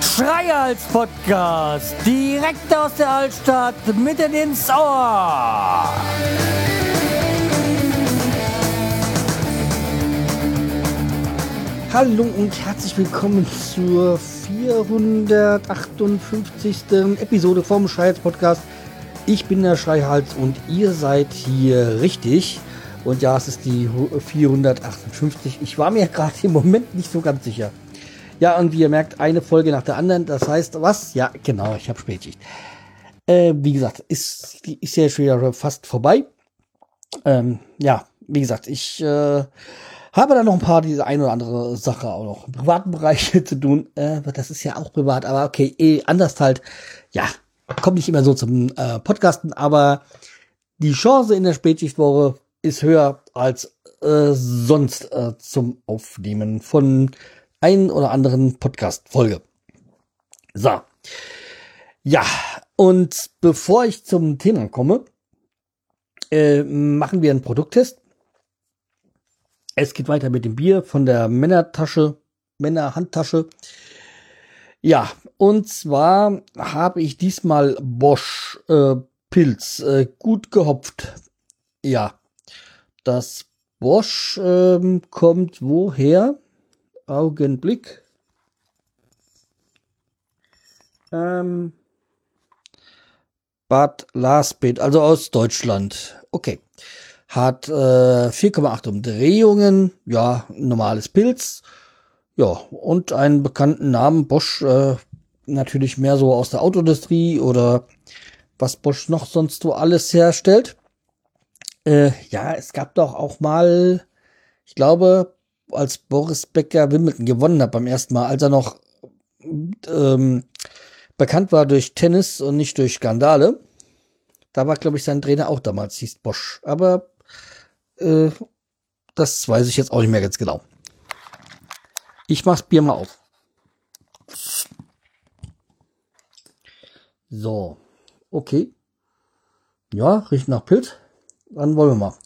Schreihals Podcast, direkt aus der Altstadt, mitten ins Ohr. Hallo und herzlich willkommen zur 458. Episode vom Schreihals Podcast. Ich bin der Schreihals und ihr seid hier richtig. Und ja, es ist die 458. Ich war mir gerade im Moment nicht so ganz sicher. Ja, und wie ihr merkt, eine Folge nach der anderen. Das heißt, was? Ja, genau, ich habe Spätschicht. Äh, wie gesagt, ist, ist ja schon fast vorbei. Ähm, ja, wie gesagt, ich äh, habe da noch ein paar diese ein oder andere Sache auch noch im privaten Bereich zu tun. Äh, das ist ja auch privat, aber okay, eh, anders halt. Ja, kommt nicht immer so zum äh, Podcasten, aber die Chance in der Spätschichtwoche ist höher als äh, sonst äh, zum Aufnehmen von ein oder anderen Podcast-Folge. So. Ja, und bevor ich zum Thema komme, äh, machen wir einen Produkttest. Es geht weiter mit dem Bier von der Männertasche, Männerhandtasche. Ja, und zwar habe ich diesmal Bosch äh, Pilz äh, gut gehopft. Ja, das Bosch ähm, kommt woher? Augenblick. Ähm, Bad Lasbeth, also aus Deutschland. Okay. Hat äh, 4,8 Umdrehungen, ja, normales Pilz. Ja, und einen bekannten Namen, Bosch, äh, natürlich mehr so aus der Autoindustrie oder was Bosch noch sonst so alles herstellt. Äh, ja, es gab doch auch mal, ich glaube, als Boris Becker Wimbledon gewonnen hat beim ersten Mal, als er noch ähm, bekannt war durch Tennis und nicht durch Skandale. Da war, glaube ich, sein Trainer auch damals, hieß Bosch. Aber äh, das weiß ich jetzt auch nicht mehr ganz genau. Ich mach's Bier mal auf. So. Okay. Ja, riecht nach Pilz. Dann wollen wir mal.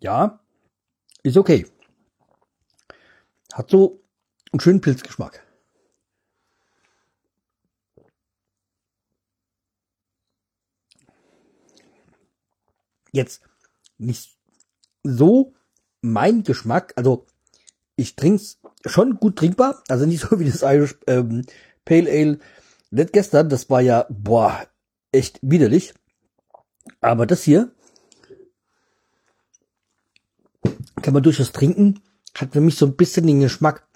Ja, ist okay. Hat so einen schönen Pilzgeschmack. Jetzt nicht so mein Geschmack, also ich trink's schon gut trinkbar, also nicht so wie das Irish ähm, Pale Ale Let gestern, das war ja, boah, echt widerlich. Aber das hier kann man durchaus trinken. Hat für mich so ein bisschen den Geschmack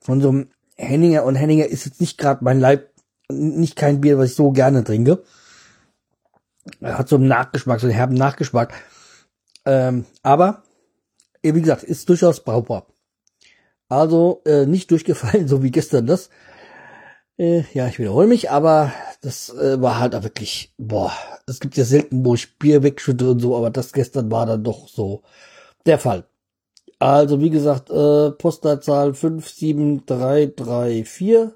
von so einem Henninger. Und Henninger ist jetzt nicht gerade mein Leib, nicht kein Bier, was ich so gerne trinke. Er hat so einen Nachgeschmack, so einen herben Nachgeschmack. Ähm, aber, wie gesagt, ist durchaus brauchbar. Also äh, nicht durchgefallen, so wie gestern das. Äh, ja, ich wiederhole mich, aber das äh, war halt auch wirklich, boah, es gibt ja selten, wo ich Bier wegschütte und so, aber das gestern war dann doch so der Fall. Also wie gesagt, äh, Postleitzahl 57334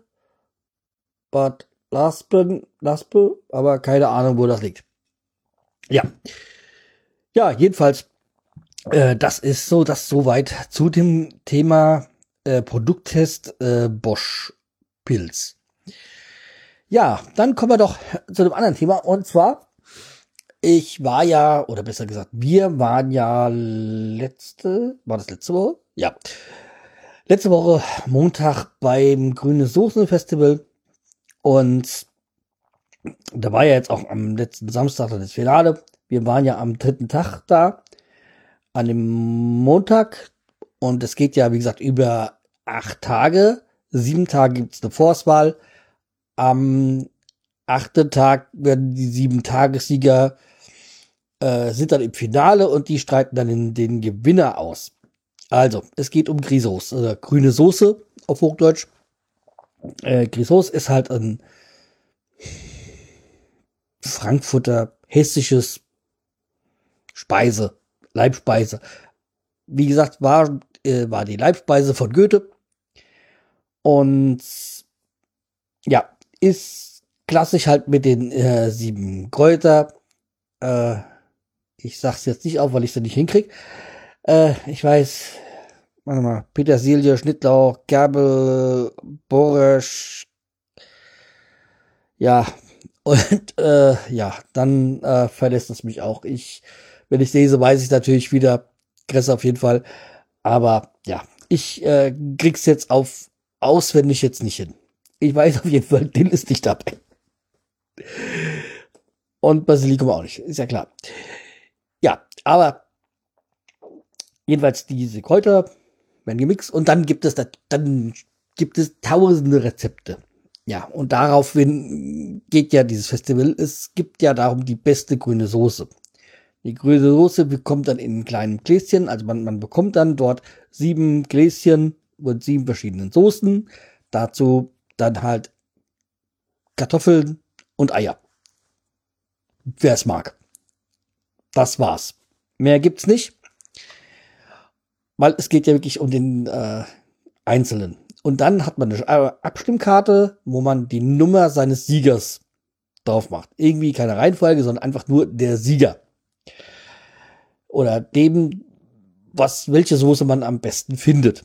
Bad Laspen, Laspe, aber keine Ahnung, wo das liegt. Ja. Ja, jedenfalls, äh, das ist so, das soweit zu dem Thema äh, Produkttest äh, Bosch Pilz. Ja, dann kommen wir doch zu einem anderen Thema und zwar ich war ja, oder besser gesagt, wir waren ja letzte, war das letzte Woche? Ja. Letzte Woche Montag beim Grüne Soßen Festival und da war ja jetzt auch am letzten Samstag das Finale. Wir waren ja am dritten Tag da, an dem Montag und es geht ja, wie gesagt, über acht Tage. Sieben Tage gibt's eine Vorauswahl. Am achten Tag werden die sieben Tagessieger äh, sind dann im Finale und die streiten dann in den Gewinner aus. Also, es geht um Grisos, also grüne Soße auf Hochdeutsch. Äh, Grisos ist halt ein Frankfurter hessisches Speise, Leibspeise. Wie gesagt, war, äh, war die Leibspeise von Goethe. Und ja, ist klassisch halt mit den äh, sieben Kräuter. Äh, ich sag's jetzt nicht auf, weil ich sie nicht hinkrieg. Äh, ich weiß, warte mal, Petersilie, Schnittlauch, Kerbel, Boresch. Ja, und äh, ja, dann äh, verlässt es mich auch. Ich, wenn ich lese, weiß ich natürlich wieder, Kresse auf jeden Fall. Aber ja, ich äh, krieg's jetzt auf auswendig jetzt nicht hin. Ich weiß auf jeden Fall, Dill ist nicht dabei. Und Basilikum auch nicht, ist ja klar. Ja, aber jedenfalls diese Kräuter werden gemixt und dann gibt es da, dann gibt es tausende Rezepte. Ja, und daraufhin geht ja dieses Festival. Es gibt ja darum die beste grüne Soße. Die grüne Soße bekommt dann in kleinen Gläschen, also man, man bekommt dann dort sieben Gläschen mit sieben verschiedenen Soßen. Dazu dann halt Kartoffeln und Eier. Wer es mag. Das war's. Mehr gibt's nicht. Weil es geht ja wirklich um den äh, Einzelnen. Und dann hat man eine Abstimmkarte, wo man die Nummer seines Siegers drauf macht. Irgendwie keine Reihenfolge, sondern einfach nur der Sieger. Oder dem, was, welche Soße man am besten findet.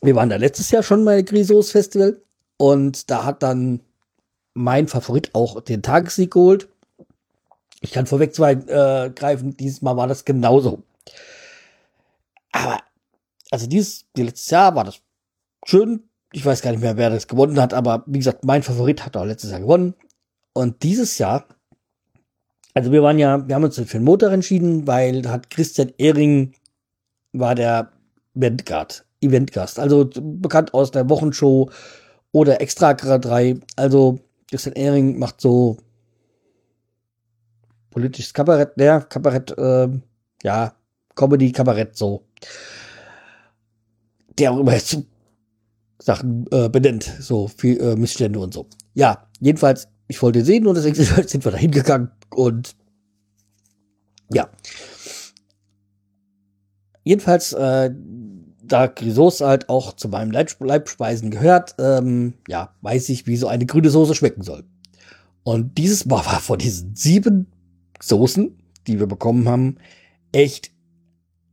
Wir waren da letztes Jahr schon bei Grisos Festival und da hat dann mein Favorit auch den Tagessieg geholt. Ich kann vorweg zwei äh, greifen, dieses Mal war das genauso. Aber, also dieses, die letztes Jahr war das schön. Ich weiß gar nicht mehr, wer das gewonnen hat, aber wie gesagt, mein Favorit hat auch letztes Jahr gewonnen. Und dieses Jahr, also wir waren ja, wir haben uns für den Motor entschieden, weil hat Christian Ehring war der Eventgast, Eventgast, also bekannt aus der Wochenshow oder Extra 3. Also Christian Ehring macht so politisches Kabarett, der Kabarett, äh, ja, Comedy, Kabarett, so. Der auch immer jetzt Sachen äh, benennt, so viel äh, Missstände und so. Ja, jedenfalls, ich wollte sehen und deswegen sind wir da hingegangen und ja. Jedenfalls, äh, da Grisauce halt auch zu meinem Leib Leibspeisen gehört, ähm, ja, weiß ich, wie so eine grüne Soße schmecken soll. Und dieses Mal war von diesen sieben Soßen, die wir bekommen haben, echt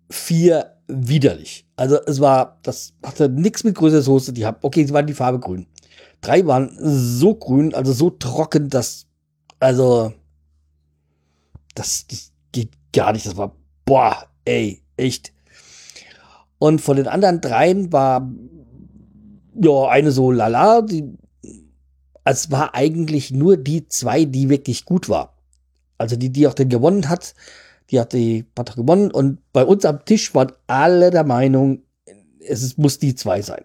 vier widerlich. Also es war, das hatte nichts mit größerer Soße. Die haben, okay, sie waren die Farbe grün. Drei waren so grün, also so trocken, dass, also, das, das geht gar nicht. Das war, boah, ey, echt. Und von den anderen dreien war, ja, eine so lala, die, es war eigentlich nur die zwei, die wirklich gut war. Also die, die auch den gewonnen hat, die hat die Partei gewonnen und bei uns am Tisch waren alle der Meinung, es muss die zwei sein.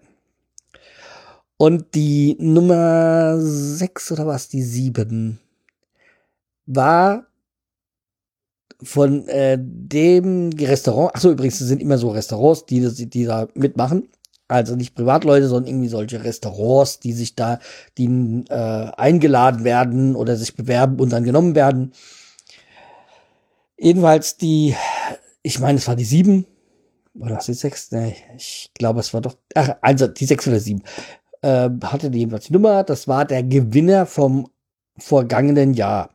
Und die Nummer sechs oder was, die sieben, war von äh, dem Restaurant, achso, übrigens, es sind immer so Restaurants, die, die da mitmachen. Also nicht Privatleute, sondern irgendwie solche Restaurants, die sich da, die äh, eingeladen werden oder sich bewerben und dann genommen werden. Jedenfalls die, ich meine, es war die sieben, oder was die sechs? Nee, ich glaube, es war doch, ach, also die sechs oder sieben, äh, hatte die jedenfalls die Nummer. Das war der Gewinner vom vergangenen Jahr.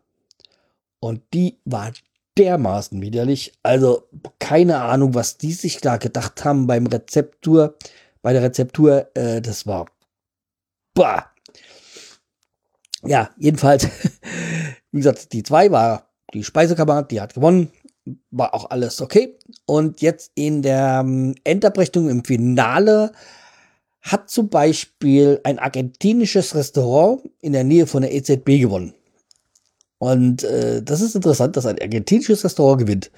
Und die war dermaßen widerlich. Also keine Ahnung, was die sich da gedacht haben beim Rezeptur, bei der Rezeptur. Äh, das war, bah. Ja, jedenfalls, wie gesagt, die zwei war die Speisekammer, die hat gewonnen. War auch alles okay. Und jetzt in der ähm, Endabrechnung im Finale hat zum Beispiel ein argentinisches Restaurant in der Nähe von der EZB gewonnen. Und äh, das ist interessant, dass ein argentinisches Restaurant gewinnt.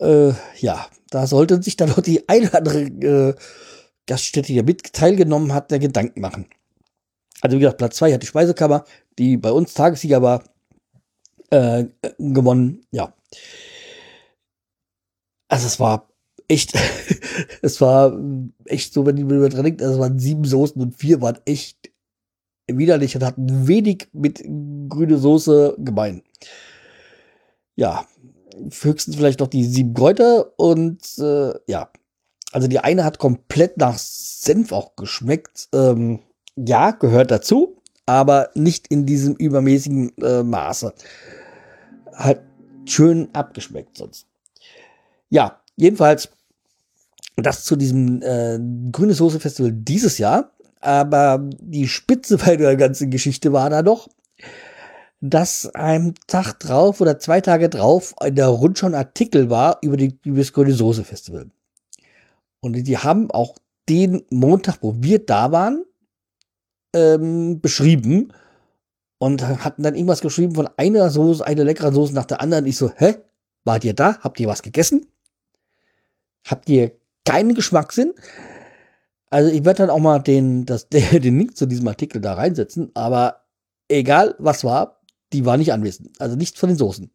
Äh, ja, da sollte sich dann noch die eine oder andere äh, Gaststätte, die da mit teilgenommen hat, der Gedanken machen. Also wie gesagt, Platz zwei hat die Speisekammer, die bei uns Tagessieger war äh, gewonnen. Ja. Also es war echt, es war echt so, wenn man dran denkt, also es waren sieben Soßen und vier waren echt widerlich und hatten wenig mit grüne Soße gemein. Ja, höchstens vielleicht noch die sieben Kräuter und äh, ja, also die eine hat komplett nach Senf auch geschmeckt. Ähm, ja, gehört dazu, aber nicht in diesem übermäßigen äh, Maße. Halt schön abgeschmeckt sonst. Ja, jedenfalls das zu diesem äh, Grüne Soße Festival dieses Jahr. Aber die Spitze bei der ganzen Geschichte war da doch, dass ein Tag drauf oder zwei Tage drauf in der Rundschau ein Artikel war über, die, über das Grüne Soße Festival. Und die haben auch den Montag, wo wir da waren, ähm, beschrieben und hatten dann irgendwas geschrieben von einer Soße, einer leckeren Soße nach der anderen. Ich so, hä? Wart ihr da? Habt ihr was gegessen? Habt ihr keinen Geschmackssinn? Also ich werde dann auch mal den, das, den Link zu diesem Artikel da reinsetzen, aber egal was war, die war nicht anwesend. Also nichts von den Soßen.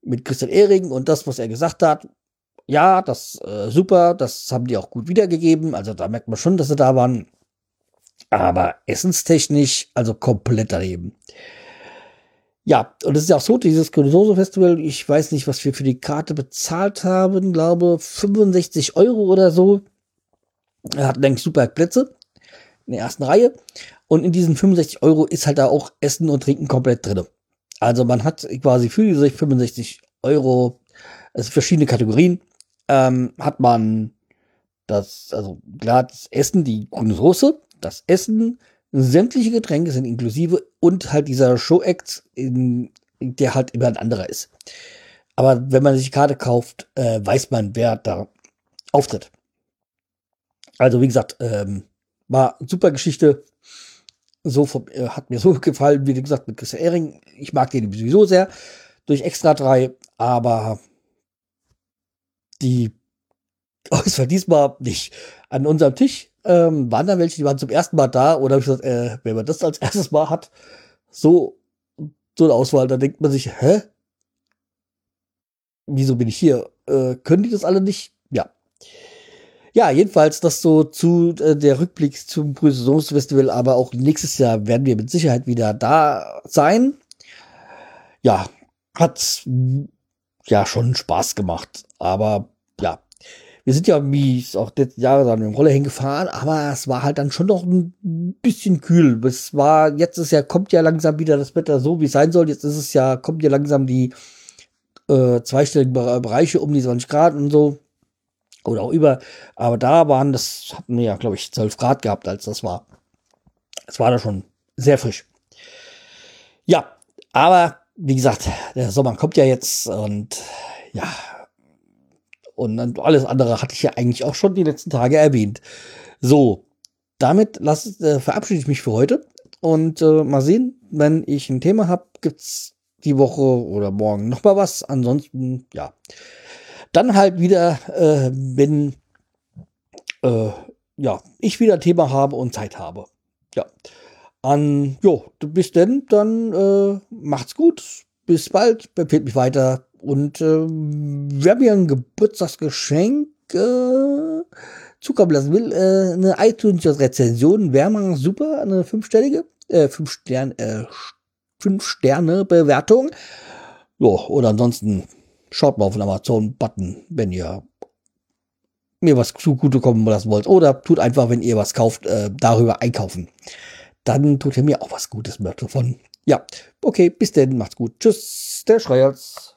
Mit Christian Ehring und das, was er gesagt hat, ja, das äh, super, das haben die auch gut wiedergegeben. Also da merkt man schon, dass sie da waren. Aber essenstechnisch, also komplett daneben. Ja, und es ist ja auch so, dieses Soße Festival, ich weiß nicht, was wir für die Karte bezahlt haben, glaube 65 Euro oder so. Er hat eigentlich super Plätze in der ersten Reihe. Und in diesen 65 Euro ist halt da auch Essen und Trinken komplett drin. Also man hat quasi für diese 65 Euro, also verschiedene Kategorien, ähm, hat man das, also klar, das Essen, die grüne Soße, das Essen, sämtliche Getränke sind inklusive und halt dieser Show-Act, der halt immer ein anderer ist. Aber wenn man sich die Karte kauft, äh, weiß man, wer da auftritt. Also wie gesagt, ähm, war super Geschichte. So vom, äh, hat mir so gefallen, wie gesagt, mit Christian Ehring. Ich mag den sowieso sehr. Durch Extra 3, aber die Auswahl diesmal nicht. An unserem Tisch ähm, waren da welche, die waren zum ersten Mal da oder habe ich gesagt, äh, wenn man das als erstes Mal hat, so, so eine Auswahl, da denkt man sich, hä? Wieso bin ich hier? Äh, können die das alle nicht? Ja. Jedenfalls das so zu äh, der Rückblick zum Saisonsfestival, aber auch nächstes Jahr werden wir mit Sicherheit wieder da sein. Ja, hat ja schon Spaß gemacht, aber ja, wir sind ja wie auch letzten Jahre dann mit dem Roller hingefahren, aber es war halt dann schon noch ein bisschen kühl. Es war, jetzt ist ja, kommt ja langsam wieder das Wetter so, wie es sein soll. Jetzt ist es ja, kommt ja langsam die äh, zweistelligen Bereiche um die 20 Grad und so oder auch über. Aber da waren das, hatten wir ja, glaube ich, 12 Grad gehabt, als das war. Es war da schon sehr frisch. Ja, aber wie gesagt, der Sommer kommt ja jetzt und ja, und alles andere hatte ich ja eigentlich auch schon die letzten Tage erwähnt. So, damit lass, äh, verabschiede ich mich für heute und äh, mal sehen, wenn ich ein Thema habe, gibt's die Woche oder morgen noch mal was. Ansonsten, ja dann halt wieder, äh, wenn äh, ja, ich wieder Thema habe und Zeit habe. Ja. An, jo, bis denn, dann äh, macht's gut. Bis bald, befehlt mich weiter. Und äh, wer mir ein Geburtstagsgeschenk äh, zukommen lassen will, äh, eine iTunes-Rezension wäre mal super, eine fünfstellige, äh, fünf Sterne, äh, fünf Sterne Bewertung. Ja, oder ansonsten schaut mal auf den Amazon-Button, wenn ihr mir was zugutekommen lassen wollt. Oder tut einfach, wenn ihr was kauft, äh, darüber einkaufen. Dann tut ihr mir auch was Gutes davon. Ja, okay, bis denn, macht's gut. Tschüss, der Schreierz.